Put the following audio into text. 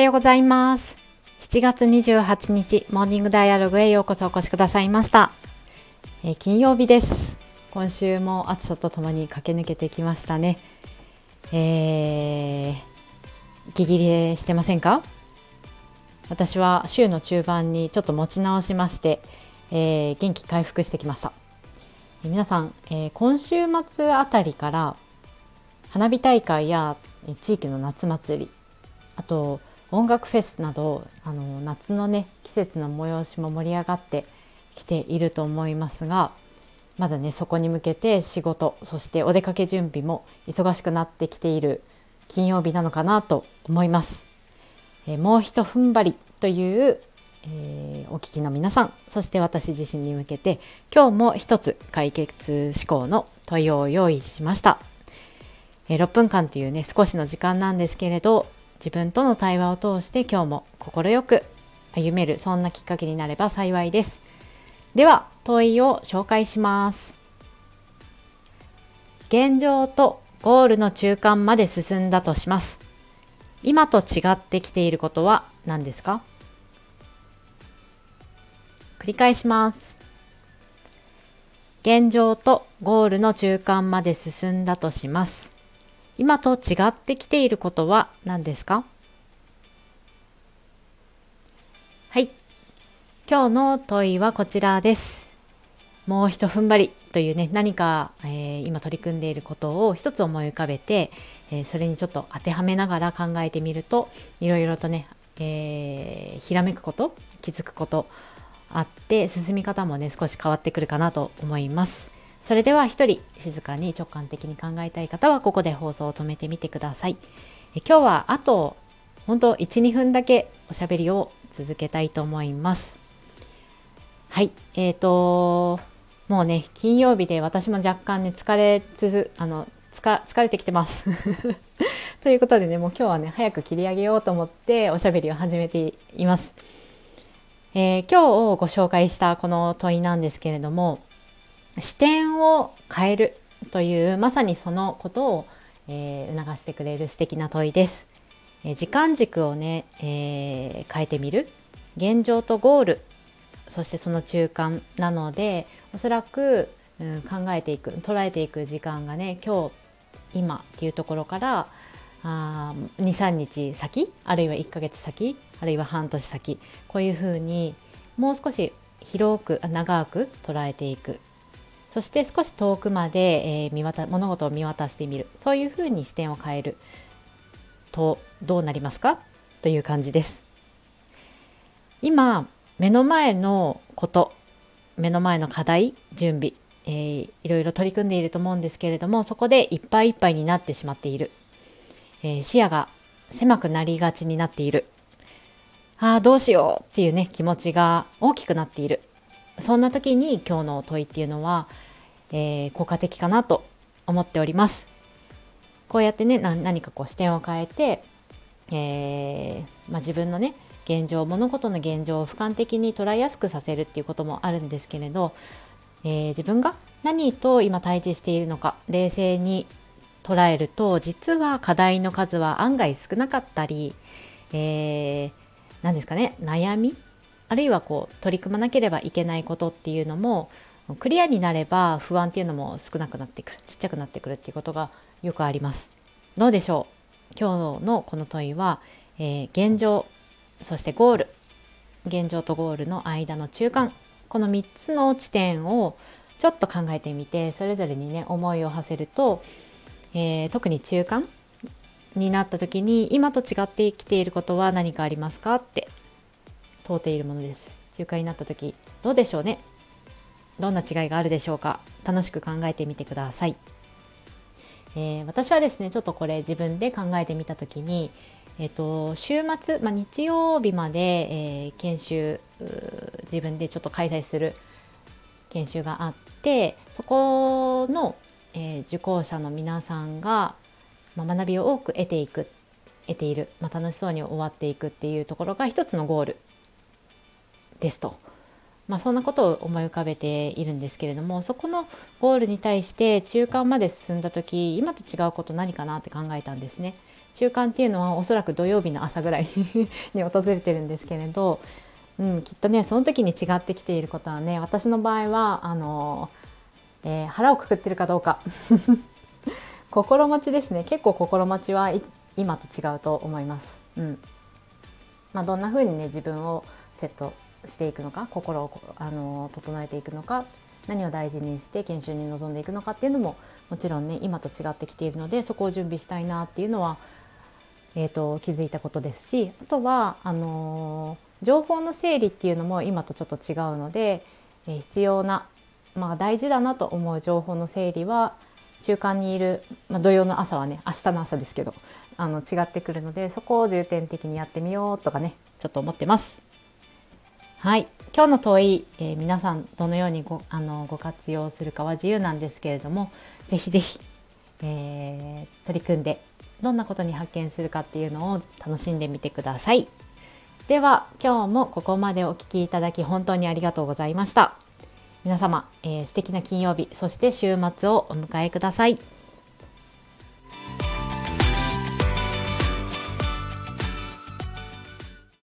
はようございます。7月28日モーニングダイアログへようこそお越しくださいました、えー、金曜日です。今週も暑さとともに駆け抜けてきましたね。えー、息切れしてませんか？私は週の中盤にちょっと持ち直しまして、えー、元気回復してきました、えー、皆さん、えー、今週末あたりから花火大会や地域の夏祭りあと音楽フェスなどあの夏のね季節の催しも盛り上がってきていると思いますがまだねそこに向けて仕事そしてお出かけ準備も忙しくなってきている金曜日なのかなと思います。えもうひと踏ん張りという、えー、お聞きの皆さんそして私自身に向けて今日も一つ解決思考の問いを用意しました。え6分間というね少しの時間なんですけれど自分との対話を通して今日も快く歩めるそんなきっかけになれば幸いです。では問いを紹介します。現状とゴールの中間まで進んだとします。今と違ってきていることは何ですか？繰り返します。現状とゴールの中間まで進んだとします。今と違ってきていることは何ですか？はい。今日の問いはこちらです。もうひと踏ん張りというね何か、えー、今取り組んでいることを一つ思い浮かべて、えー、それにちょっと当てはめながら考えてみるといろいろとね、えー、ひらめくこと気づくことあって進み方もね少し変わってくるかなと思います。それでは一人静かに直感的に考えたい方はここで放送を止めてみてください。今日はあと本当1、2分だけおしゃべりを続けたいと思います。はい、えーと、もうね、金曜日で私も若干ね、疲れつつ、あの、つか疲れてきてます。ということでね、もう今日はね、早く切り上げようと思っておしゃべりを始めています。えー、今日ご紹介したこの問いなんですけれども、視点を変えるというまさにそのことを、えー、促してくれる素敵な問いです。えー、時間軸をね、えー、変えてみる。現状とゴール。そしてその中間なのでおそらく、うん、考えていく捉えていく時間がね今日今っていうところから23日先あるいは1ヶ月先あるいは半年先こういうふうにもう少し広く長く捉えていく。そして少し遠くまで、えー、見渡物事を見渡してみる。そういうふうに視点を変えるとどうなりますか？という感じです。今目の前のこと目の前の課題準備、えー、いろいろ取り組んでいると思うんですけれどもそこでいっぱいいっぱいになってしまっている、えー、視野が狭くなりがちになっている。ああどうしようっていうね気持ちが大きくなっている。そんな時に今日の問いっていうのは、えー、効果的かなと思っております。こうやってね何かこう視点を変えて、えー、まあ、自分のね現状物事の現状を俯瞰的に捉えやすくさせるっていうこともあるんですけれど、えー、自分が何と今対峙しているのか冷静に捉えると実は課題の数は案外少なかったり、えー、何ですかね悩みあるいはこう取り組まなければいけないことっていうのもクリアになれば不安っていうのも少なくなってくるちっちゃくなってくるっていうことがよくあります。どうでしょう？今日のこの問いは、えー、現状そしてゴール。現状とゴールの間の中間。この3つの地点をちょっと考えてみてそれぞれにね思いを馳せると、えー、特に中間になった時に今と違って生きていることは何かありますか？って問うているものです。中華になった時どうでしょうね？どんな違いがあるでしょうか？楽しく考えてみてください、えー、私はですねちょっとこれ自分で考えてみた時にえーと、週末、まあ、日曜日まで、えー、研修自分でちょっと開催する研修があってそこの、え、受講者の皆さんが、まあ、学びを多く得ていく得ている、まあ、楽しそうに終わっていくっていうところが一つのゴール。ですと。まあ、そんなことを思い浮かべているんですけれどもそこのゴールに対して中間まで進んだ時今と違うこと何かなって考えたんですね。習慣っていうのはおそらく土曜日の朝ぐらい に訪れてるんですけれど、うん、きっとねその時に違ってきていることはね私の場合はあの、えー、腹をくくってるかどうか 心持ちですね結構心持ちは今と違うと思います。うんまあ、どんな風にね自分をセットしていくのか心をあの整えていくのか何を大事にして研修に臨んでいくのかっていうのももちろんね今と違ってきているのでそこを準備したいなっていうのは、えーと、気づいたことですしあとはあのー、情報の整理っていうのも今とちょっと違うので、えー、必要な、まあ、大事だなと思う情報の整理は中間にいる、まあ、土曜の朝はね明日の朝ですけどあの違ってくるのでそこを重点的にやってみようとかねちょっと思ってます。はい今日の問い、えー、皆さんどのようにごあのご活用するかは自由なんですけれどもぜひぜひ、えー、取り組んでどんなことに発見するかっていうのを楽しんでみてください。では今日もここまでお聴きいただき本当にありがとうございました。皆様、えー、素敵な金曜日そして週末をお迎えください。